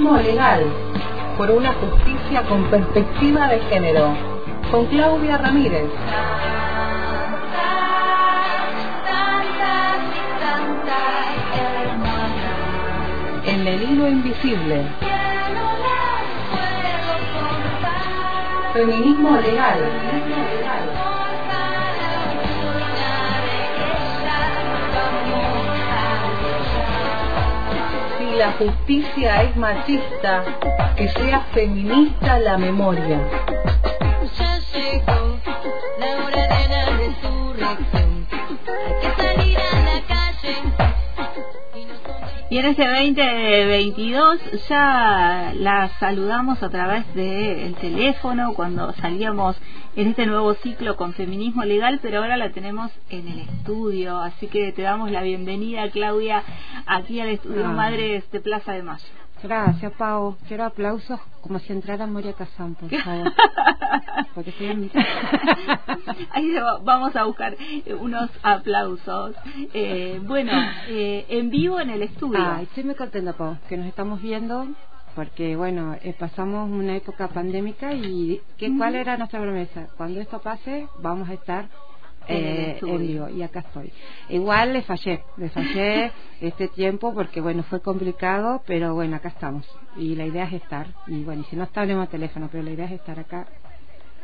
Feminismo legal, por una justicia con perspectiva de género, con Claudia Ramírez. En el hilo invisible, feminismo legal. La justicia es machista, que sea feminista la memoria. Ya llegó la hora de la resurrección. Hay que salir a la calle. Y no son- Y en este 2022 ya la saludamos a través del teléfono cuando salíamos en este nuevo ciclo con feminismo legal, pero ahora la tenemos en el estudio, así que te damos la bienvenida Claudia aquí al estudio Ah. Madres de Plaza de Mayo. Gracias, Pau. Quiero aplausos como si entrara Moria Kazan, por favor. Porque estoy en... Ahí va- vamos a buscar eh, unos aplausos. Eh, bueno, eh, en vivo en el estudio. Ah, estoy muy contenta, Pau, que nos estamos viendo. Porque, bueno, eh, pasamos una época pandémica y ¿qué, ¿cuál era nuestra promesa? Cuando esto pase, vamos a estar eh, en vivo y acá estoy. Igual le fallé, le fallé este tiempo porque, bueno, fue complicado, pero bueno, acá estamos. Y la idea es estar. Y bueno, y si no está, hablemos teléfono, pero la idea es estar acá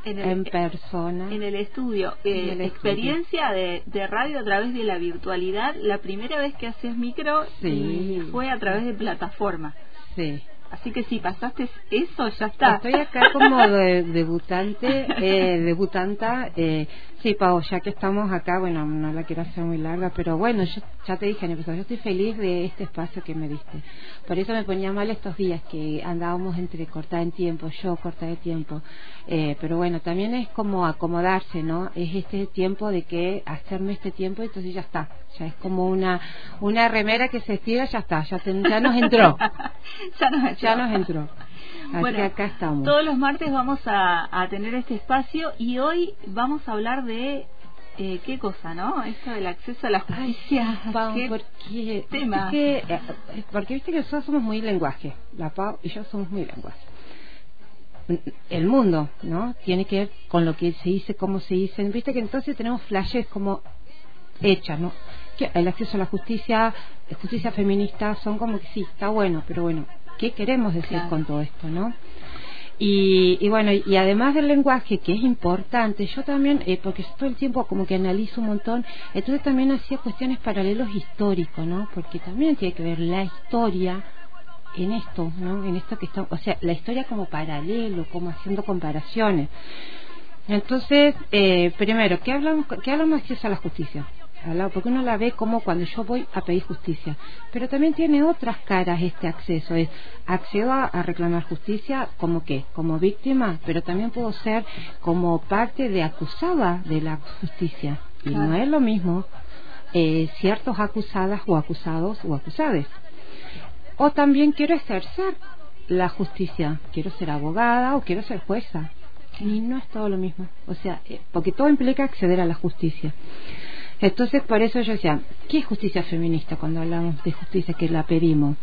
en en persona. En el estudio, eh, En el estudio. experiencia de, de radio a través de la virtualidad, la primera vez que haces micro Sí. y fue a través de plataforma. Sí. Así que si pasaste eso, ya está. Estoy acá como de- debutante, eh, debutanta. Eh, sí, Pau, ya que estamos acá, bueno, no la quiero hacer muy larga, pero bueno, yo ya te dije en el episodio, yo estoy feliz de este espacio que me diste. Por eso me ponía mal estos días que andábamos entre cortada en tiempo, yo cortada de tiempo. Eh, pero bueno, también es como acomodarse, ¿no? Es este tiempo de que hacerme este tiempo, entonces ya está. Ya es como una una remera que se estira, ya está, ya, te- ya nos entró. ya nos entró. Ya nos entró. Así Bueno, acá estamos. Todos los martes vamos a, a tener este espacio y hoy vamos a hablar de eh, qué cosa, ¿no? Esto del acceso a la justicia. Pau, ¿Qué porque, tema? eh, porque viste que nosotros somos muy lenguaje, la Pau y yo somos muy lenguaje. El mundo, ¿no? Tiene que ver con lo que se dice, cómo se dice. Viste que entonces tenemos flashes como hechas, ¿no? Que el acceso a la justicia, justicia feminista, son como que sí, está bueno, pero bueno, ¿qué queremos decir Claro. con todo esto, no? Y, y bueno, y además del lenguaje, que es importante, yo también, eh, porque todo el tiempo como que analizo un montón, entonces también hacía cuestiones paralelos históricos, ¿no? Porque también tiene que ver la historia en esto, ¿no? En esto que está, o sea, la historia como paralelo, como haciendo comparaciones. Entonces, eh, primero, ¿qué hablamos, qué hablamos de acceso a la justicia? Hablamos- Porque uno la ve como cuando yo voy a pedir justicia, pero también tiene otras caras este acceso. Es accedo a, a reclamar justicia como qué, como víctima, pero también puedo ser como parte de acusada de la justicia. Y Claro. no es lo mismo eh, ciertos acusadas o acusados o acusades. O también quiero ejercer la justicia, quiero ser abogada o quiero ser jueza. Y no es todo lo mismo. O sea, eh, porque todo implica acceder a la justicia. Entonces, por eso yo decía, ¿qué es justicia feminista cuando hablamos de justicia que la pedimos?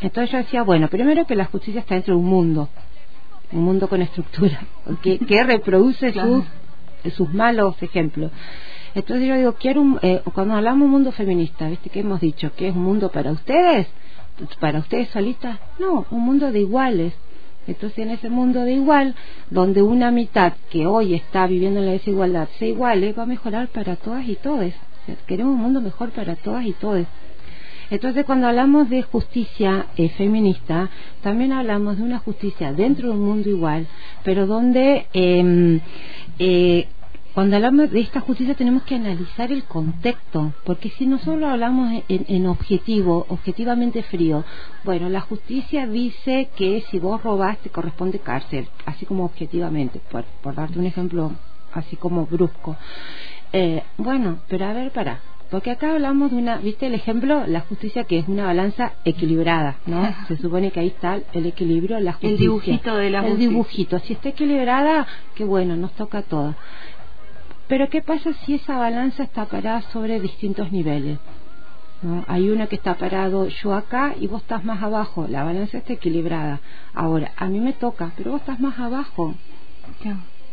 Entonces yo decía, bueno, primero que la justicia está dentro de un mundo, un mundo con estructura, que, que reproduce Claro. sus, sus malos ejemplos. Entonces yo digo, quiero un, eh, cuando hablamos de un mundo feminista, ¿viste qué hemos dicho? ¿Que es un mundo para ustedes? ¿Para ustedes solitas? No, un mundo de iguales. Entonces en ese mundo de igual, donde una mitad que hoy está viviendo en la desigualdad se iguale, va a mejorar para todas y todos. queremos un mundo mejor para todas y todos. Entonces, cuando hablamos de justicia eh, feminista, también hablamos de una justicia dentro de un mundo igual, pero donde eh, eh, cuando hablamos de esta justicia tenemos que analizar el contexto, porque si nosotros hablamos en, en, objetivo, objetivamente frío, bueno, la justicia dice que si vos robás te corresponde cárcel, así como objetivamente, por, por darte un ejemplo así como brusco. Eh, bueno, pero a ver, para, porque acá hablamos de una, viste el ejemplo, la justicia que es una balanza equilibrada, ¿no? Se supone que ahí está el equilibrio, la justicia. El dibujito de la El justicia. dibujito, si está equilibrada, qué bueno, nos toca a todas. Pero ¿qué pasa si esa balanza está parada sobre distintos niveles? ¿no? Hay uno que está parado yo acá y vos estás más abajo, la balanza está equilibrada. Ahora, a mí me toca, pero vos estás más abajo,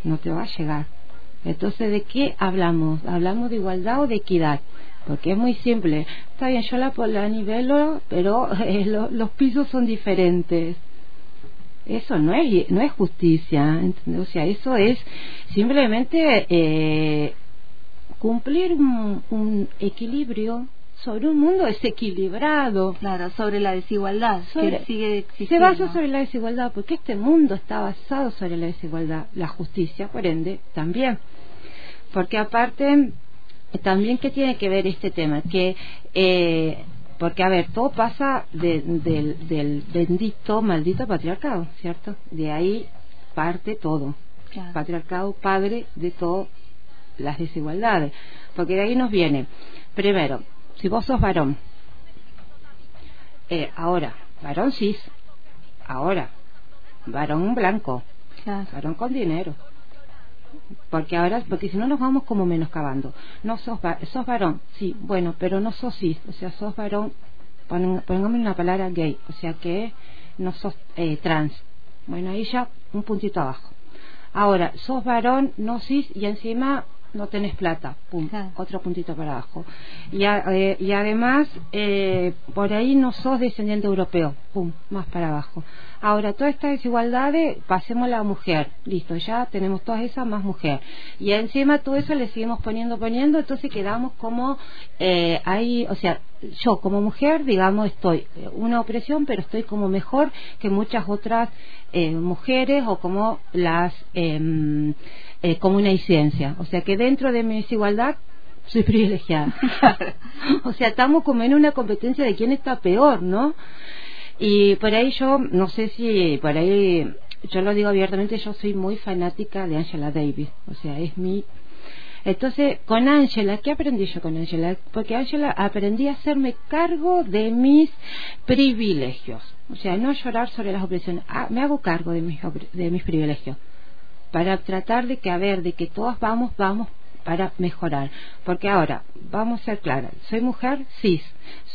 no te va a llegar. Entonces, ¿de qué hablamos? ¿Hablamos de igualdad o de equidad? Porque es muy simple. Está bien, yo la, la nivelo, pero eh, lo- los pisos son diferentes. Eso no es, no es justicia. ¿entendés? O sea, eso es simplemente eh, cumplir un, un equilibrio sobre un mundo desequilibrado. Claro, sobre la desigualdad Sobre- que sigue Se existiendo. basa sobre la desigualdad, porque este mundo está basado sobre la desigualdad. La justicia, por ende, también. Porque aparte, también que tiene que ver este tema, que eh, porque a ver, todo pasa de- del, del bendito, maldito patriarcado, ¿cierto? De ahí parte todo. Claro. Patriarcado, padre de todas las desigualdades. Porque de ahí nos viene, primero, si vos sos varón, eh, ahora, varón cis, ahora, varón blanco, Claro. varón con dinero. Porque ahora, porque si no nos vamos como menoscabando. No sos, va- sos varón, sí, bueno, pero no sos cis, o sea, sos varón, pon- pongamos una palabra gay, o sea que no sos eh, trans. Bueno, ahí ya un puntito abajo. Ahora, sos varón, no cis, y encima no tenés plata, pum, otro puntito para abajo. Y, a- eh, y además, eh, por ahí no sos descendiente europeo, pum, más para abajo. Ahora, toda esta desigualdad, pasemos a la mujer, listo, ya tenemos todas esas más mujer. Y encima todo eso le seguimos poniendo, poniendo, entonces quedamos como eh, ahí, o sea, yo como mujer, digamos, estoy eh, una opresión, pero estoy como mejor que muchas otras eh, mujeres o como las em, eh, como una disidencia. O sea que dentro de mi desigualdad soy privilegiada. o sea, estamos como en una competencia de quién está peor, ¿no? Y por ahí yo, no sé si por ahí, yo lo digo abiertamente, yo soy muy fanática de Angela Davis. O sea, es mi entonces, con Ángela, ¿qué aprendí yo con Ángela? Porque Ángela aprendí a hacerme cargo de mis privilegios. O sea, no llorar sobre las opresiones. Ah, me hago cargo de mis, de mis privilegios. Para tratar de que, a ver, de que todos vamos, vamos para mejorar. Porque ahora, vamos a ser claras, soy mujer cis,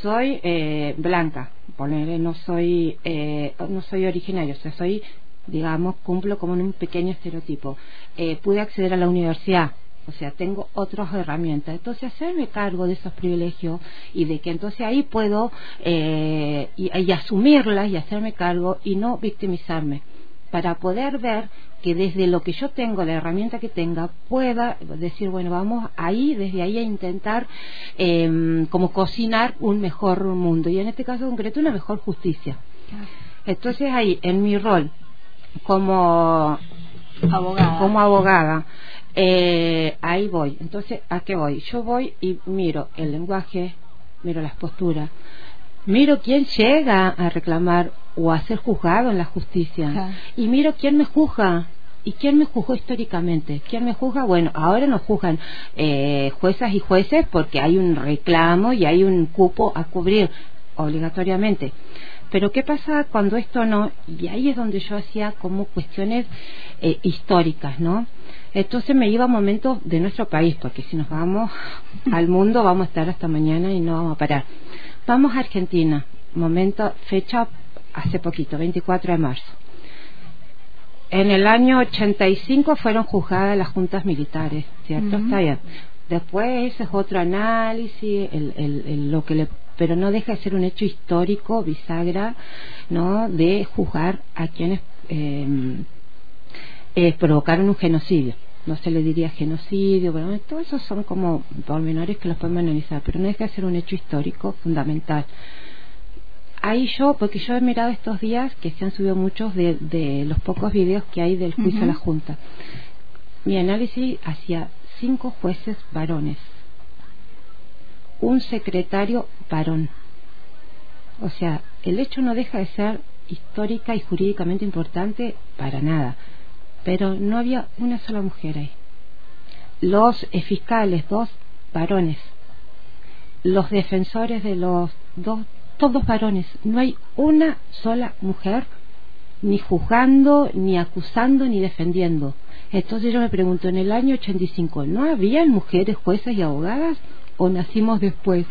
soy eh, blanca, ponele, no soy, eh, no soy originario, o sea, soy, digamos, cumplo como un pequeño estereotipo. Eh, pude acceder a la universidad, o sea, tengo otras herramientas. Entonces, hacerme cargo de esos privilegios y de que entonces ahí puedo eh, y, y asumirlas y hacerme cargo y no victimizarme para poder ver que desde lo que yo tengo, la herramienta que tenga, pueda decir, bueno, vamos ahí, desde ahí a intentar eh, como cocinar un mejor mundo y en este caso concreto una mejor justicia. Entonces ahí, en mi rol como Abogada. como abogada, eh, ahí voy. Entonces, ¿a qué voy? Yo voy y miro el lenguaje, miro las posturas, miro quién llega a reclamar o a ser juzgado en la justicia y miro quién me juzga. ¿Y quién me juzgó históricamente? ¿Quién me juzga? Bueno, ahora nos juzgan eh, juezas y jueces porque hay un reclamo y hay un cupo a cubrir obligatoriamente. Pero ¿qué pasa cuando esto no? Y ahí es donde yo hacía como cuestiones eh, históricas, ¿no? Entonces me iba a momentos de nuestro país, porque si nos vamos al mundo vamos a estar hasta mañana y no vamos a parar. Vamos a Argentina, momento, fecha hace poquito, 24 de marzo. En el año 85 fueron juzgadas las juntas militares, ¿cierto? Ujú. Está bien. Después ese es otro análisis, el, el- el- lo que le, pero no deja de ser un hecho histórico, bisagra, ¿no? De juzgar a quienes eh, eh, provocaron un genocidio. No se le diría genocidio, bueno, todo eso son como pormenores que los podemos analizar, pero no deja de ser un hecho histórico fundamental ahí yo, porque yo he mirado estos días que se han subido muchos de, de los pocos videos que hay del juicio a la. Junta. Mi análisis hacia cinco jueces varones, un secretario varón. O sea, el hecho no deja de ser histórica y jurídicamente importante para nada, pero no había una sola mujer ahí. Los fiscales, dos varones, los defensores de los dos, todos varones. No hay una sola mujer ni juzgando, ni acusando, ni defendiendo. Entonces yo me pregunto, en el año 85, ¿no habían mujeres juezas y abogadas o nacimos después?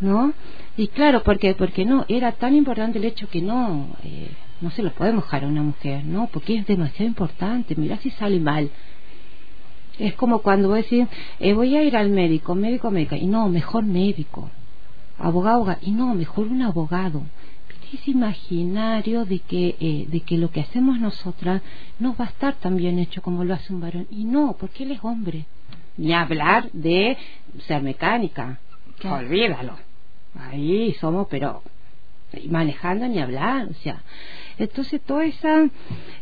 ¿No? Y claro, porque porque no, era tan importante el hecho que no eh, no se lo podemos dejar a una mujer, ¿no? Porque es demasiado importante, mira si sale mal. Es como cuando voy a decir, eh, voy a ir al médico, médico, médica, y no, mejor médico, abogado, abogado, y no, mejor un abogado. Ese imaginario de que, eh, de que lo que hacemos nosotras no va a estar tan bien hecho como lo hace un varón. Y no, porque él es hombre. Ni hablar de ser mecánica. Claro. Olvídalo. Ahí somos, pero manejando ni hablar, o sea, entonces todas esa,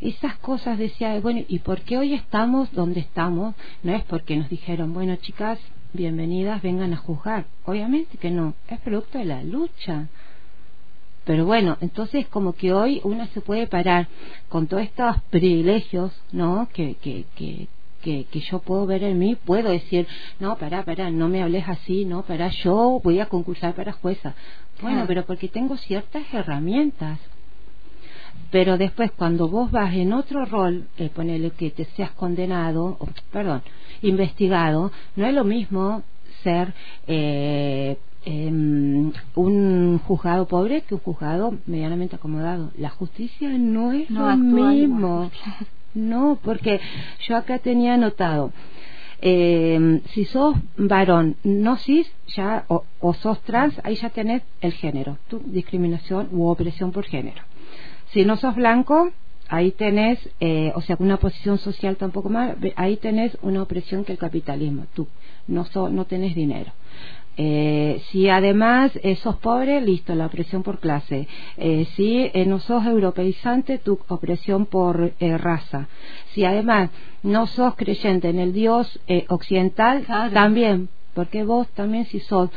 esas cosas decía, bueno, ¿y por qué hoy estamos donde estamos? No es porque nos dijeron, bueno, chicas, bienvenidas, vengan a juzgar. Obviamente que no, es producto de la lucha. Pero bueno, entonces como que hoy una se puede parar con todos estos privilegios, ¿no? Que, que, que, que, que yo puedo ver en mí, puedo decir, no, pará, pará, no me hables así, no, pará, yo voy a concursar para jueza. Bueno, pero porque tengo ciertas herramientas. Pero después, cuando vos vas en otro rol, eh, ponele que te seas condenado, o, perdón, investigado, no es lo mismo ser eh, em, un juzgado pobre que un juzgado medianamente acomodado. La justicia no es No lo mismo. No, porque yo acá tenía anotado. eh, si sos varón no cis ya o, o sos trans ahí ya tenés el género tu discriminación u opresión por género si no sos blanco ahí tenés eh, o sea una posición social tampoco más ahí tenés una opresión que el capitalismo tú no so- no tenés dinero eh, si además eh, sos pobre, listo, la opresión por clase. Eh, si eh, no sos europeizante, tu opresión por eh, raza. Si además no sos creyente en el Dios eh, occidental, Claro. también, porque vos también si sos,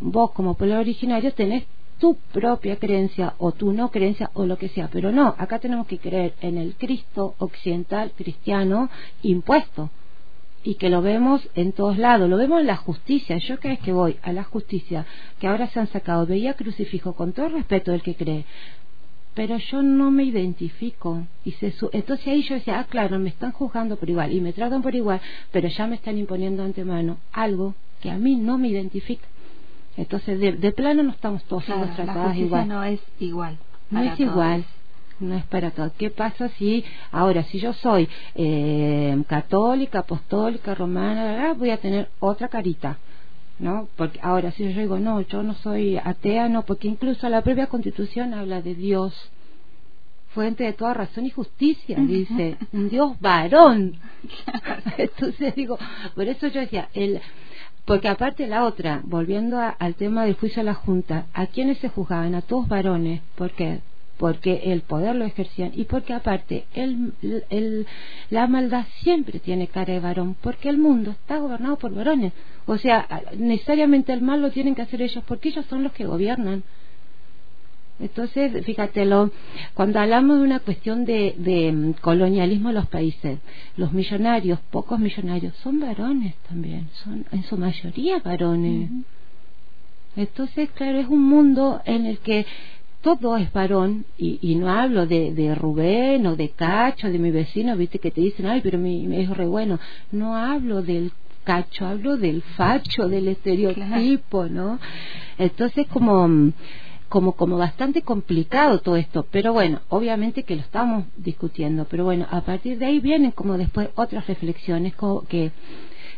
vos como pueblo originario tenés tu propia creencia o tu no creencia o lo que sea, pero no, acá tenemos que creer en el Cristo occidental cristiano impuesto y que lo vemos en todos lados, lo vemos en la justicia. Yo cada vez que voy a la justicia, que ahora se han sacado, veía crucifijo con todo el respeto del que cree, pero yo no me identifico. Y se su- Entonces ahí yo decía, ah, claro, me están juzgando por igual y me tratan por igual, pero ya me están imponiendo antemano algo que a mí no me identifica. Entonces, de, de plano no estamos todos Claro, tratadas igual. no es igual. No es todos. igual, no es para todos. ¿Qué pasa si ahora, si yo soy eh, católica, apostólica, romana, voy a tener otra carita? ¿No? Porque ahora, si yo digo, no, yo no soy atea, no, porque incluso la propia constitución habla de Dios, fuente de toda razón y justicia, dice, un Dios varón. Entonces digo, por eso yo decía, el, porque aparte la otra, volviendo a- al tema del juicio a la Junta, ¿a quiénes se juzgaban? A todos varones. ¿Por qué? Porque el poder lo ejercían y porque aparte el, el- la maldad siempre tiene cara de varón, porque el mundo está gobernado por varones. O sea, necesariamente el mal lo tienen que hacer ellos porque ellos son los que gobiernan. Entonces, fíjate, lo- cuando hablamos de una cuestión de, de, mm, colonialismo de los países, los millonarios, pocos millonarios, son varones también, son en su mayoría varones. Entonces, claro, es un mundo en el que todo es varón, y, y no hablo de, de Rubén o de Cacho, de mi vecino, viste que te dicen, ay, pero mi, mi es re bueno. No hablo del cacho, hablo del facho, del estereotipo, ¿no? Entonces, como mm, como como bastante complicado todo esto, pero bueno, obviamente que lo estamos discutiendo, pero bueno, a partir de ahí vienen como después otras reflexiones como que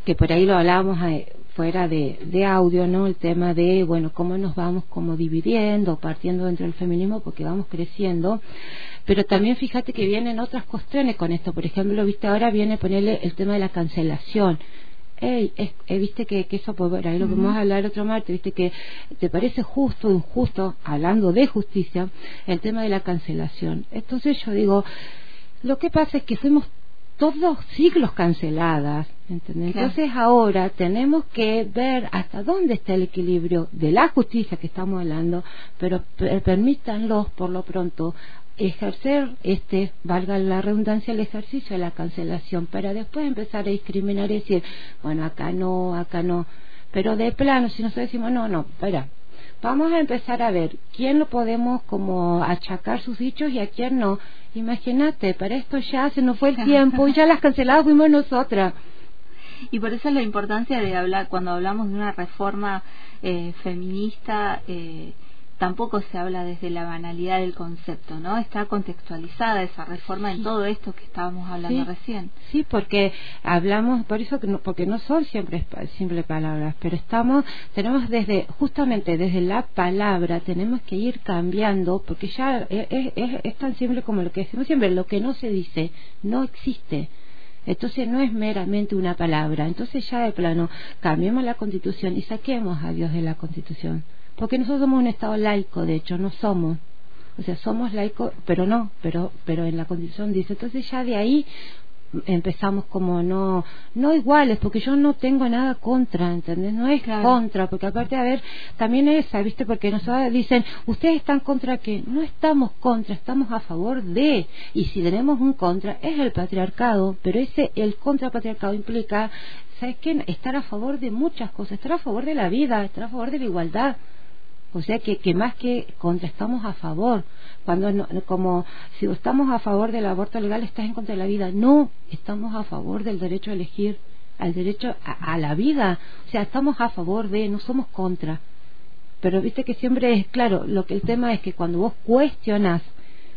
que por ahí lo hablábamos eh, fuera de, de audio, ¿no? El tema de, bueno, cómo nos vamos como dividiendo, partiendo dentro del feminismo porque vamos creciendo, pero también fíjate que vienen otras cuestiones con esto, por ejemplo, viste, ahora viene ponerle el tema de la cancelación. Ey, es- eh, viste que, que eso, pues, bueno, ahí lo podemos hablar otro martes, viste que te parece justo o injusto, hablando de justicia, el tema de la cancelación. Entonces yo digo, lo que pasa es que fuimos todos siglos canceladas, ¿entendés? Claro. Entonces ahora tenemos que ver hasta dónde está el equilibrio de la justicia que estamos hablando, pero per- permítanlos por lo pronto ejercer este, valga la redundancia, el ejercicio de la cancelación para después empezar a discriminar y decir, bueno, acá no, acá no. Pero de plano, si nosotros decimos, no, no, espera, vamos a empezar a ver quién lo podemos como achacar sus dichos y a quién no. Imagínate, para esto ya se nos fue el tiempo y ya las canceladas fuimos nosotras. Y por eso es la importancia de hablar, cuando hablamos de una reforma eh, feminista, eh, tampoco se habla desde la banalidad del concepto, ¿no? Está contextualizada esa reforma en todo esto que estábamos hablando recién. Sí, porque hablamos, por eso que no, porque no son siempre simples palabras, pero estamos, tenemos desde, justamente desde la palabra, tenemos que ir cambiando, porque ya es, es, es tan simple como lo que decimos siempre, lo que no se dice no existe. Entonces no es meramente una palabra. Entonces ya de plano cambiemos la constitución y saquemos a Dios de la constitución. Porque nosotros somos un Estado laico, de hecho, no somos. O sea, somos laicos, pero no, pero, pero en la constitución dice. Entonces ya de ahí empezamos como no no iguales porque yo no tengo nada contra ¿entendés? no es contra porque aparte a ver también esa viste porque nos dicen ustedes están contra que no estamos contra estamos a favor de y si tenemos un contra es el patriarcado pero ese el contrapatriarcado implica sabes qué estar a favor de muchas cosas estar a favor de la vida estar a favor de la igualdad o sea que, que más que contra estamos a favor. Cuando no, como si estamos a favor del aborto legal estás en contra de la vida. No, estamos a favor del derecho a elegir, al derecho a, a la vida. O sea, estamos a favor de, no somos contra. Pero viste que siempre es claro, lo que el tema es que cuando vos cuestionas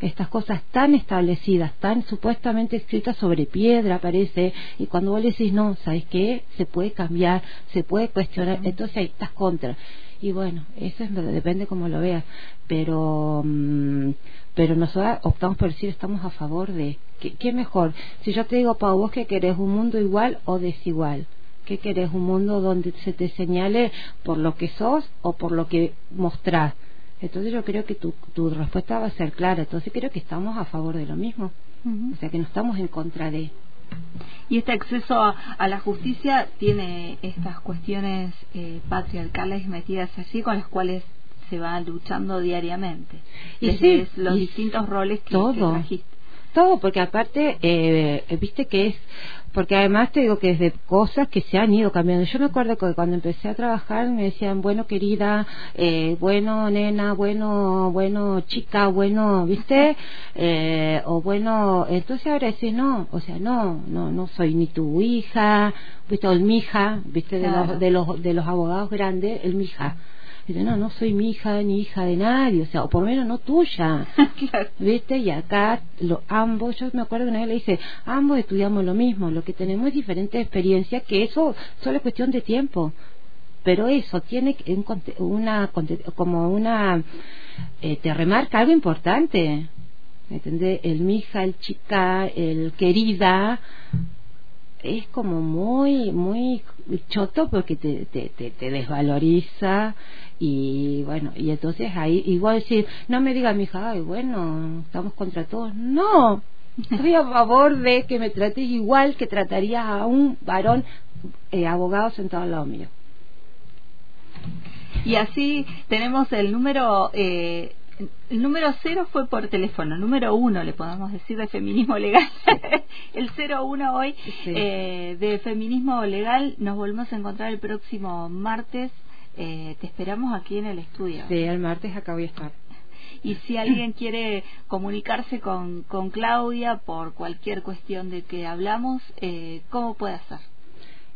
estas cosas tan establecidas, tan supuestamente escritas sobre piedra, parece, y cuando vos le decís, no, ¿sabes qué? Se puede cambiar, se puede cuestionar, entonces ahí estás contra y bueno, eso es, depende como lo veas, pero mm, pero nosotros optamos por decir estamos a favor de ¿qué, mejor? Si yo te digo, Pau, vos que querés un mundo igual o desigual, ¿qué querés? ¿Un mundo donde se te señale por lo que sos o por lo que mostrás? Entonces yo creo que tu, tu respuesta va a ser clara, entonces creo que estamos a favor de lo mismo, o sea que no estamos en contra de. Y este acceso a, la justicia tiene estas cuestiones eh, patriarcales metidas allí con las cuales se va luchando diariamente. Y sí, los distintos roles que, todo, trajiste. Todo, porque aparte, eh, viste que es porque además te digo que es de cosas que se han ido cambiando. Yo me acuerdo que cuando empecé a trabajar me decían, bueno, querida, eh, bueno, nena, bueno, bueno, chica, bueno, ¿viste? Eh, o bueno, entonces ahora decís, no, o sea, no, no, no soy ni tu hija, ¿viste? O el mija, ¿viste? De, los, de, los, de los abogados grandes, el mija Dice, no, no soy mi hija ni hija de nadie, o sea, o por lo menos no tuya. ¿Viste? Y acá lo, ambos, yo me acuerdo que una vez le dije, ambos estudiamos lo mismo, lo que tenemos es diferente experiencia, que eso solo es cuestión de tiempo. Pero eso tiene una, como una, eh, te remarca algo importante. ¿Entendés? El mija, el chica, el querida, es como muy, muy choto porque te, te, te, desvaloriza y bueno, y entonces ahí igual decir, no me diga mi hija, ay, bueno, estamos contra todos. No, estoy a favor de que me trates igual que tratarías a un varón eh, abogado sentado al lado mío. Y así tenemos el número eh, el número cero fue por teléfono, número uno le podemos decir de feminismo legal. el cero uno hoy eh, de feminismo legal nos volvemos a encontrar el próximo martes. Eh, te esperamos aquí en el estudio. Sí, el martes acá voy a estar. Y si alguien quiere comunicarse con, con Claudia por cualquier cuestión de que hablamos, eh, ¿cómo puede hacer?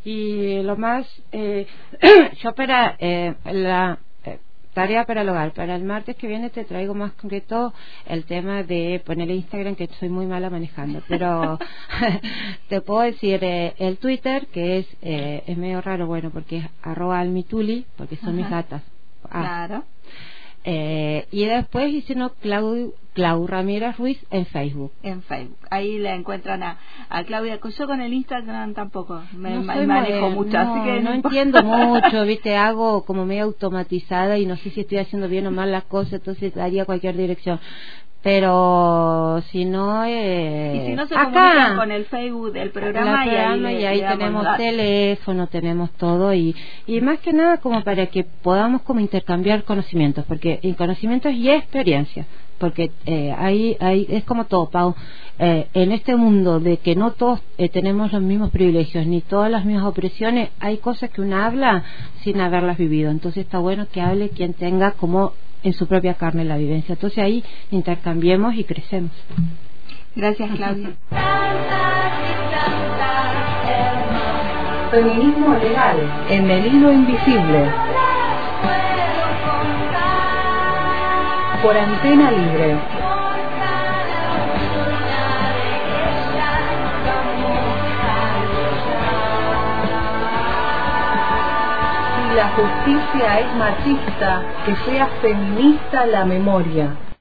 Y lo más, eh, yo para eh, la tarea para el hogar. Para el martes que viene te traigo más concreto el tema de poner el Instagram, que soy muy mala manejando. Pero te puedo decir eh, el Twitter, que es eh, es medio raro, bueno, porque es arroba almituli, porque son mis gatas. Ah. Claro. Eh, y después, no, Clau, Clau Ramírez Ruiz en Facebook. En Facebook. Ahí la encuentran a, a Claudia. Yo con el Instagram tampoco me, manejo mucho, así que no, entiendo mucho, viste, hago como medio automatizada y no sé si estoy haciendo bien o mal las cosas, entonces daría cualquier dirección. Pero si no eh, y si no se acá con el Facebook del programa, y ahí, y ahí tenemos teléfono tenemos todo y y más que nada como para que podamos como intercambiar conocimientos porque conocimientos y experiencias porque eh, ahí, ahí es como todo, Pau. Eh, en este mundo de que no todos eh, tenemos los mismos privilegios ni todas las mismas opresiones, hay cosas que uno habla sin haberlas vivido. Entonces está bueno que hable quien tenga como en su propia carne la vivencia. Entonces ahí intercambiemos y crecemos. Gracias, Claudia. Feminismo legal en el hilo invisible. Por antena libre. Si la justicia es machista, que sea feminista la memoria.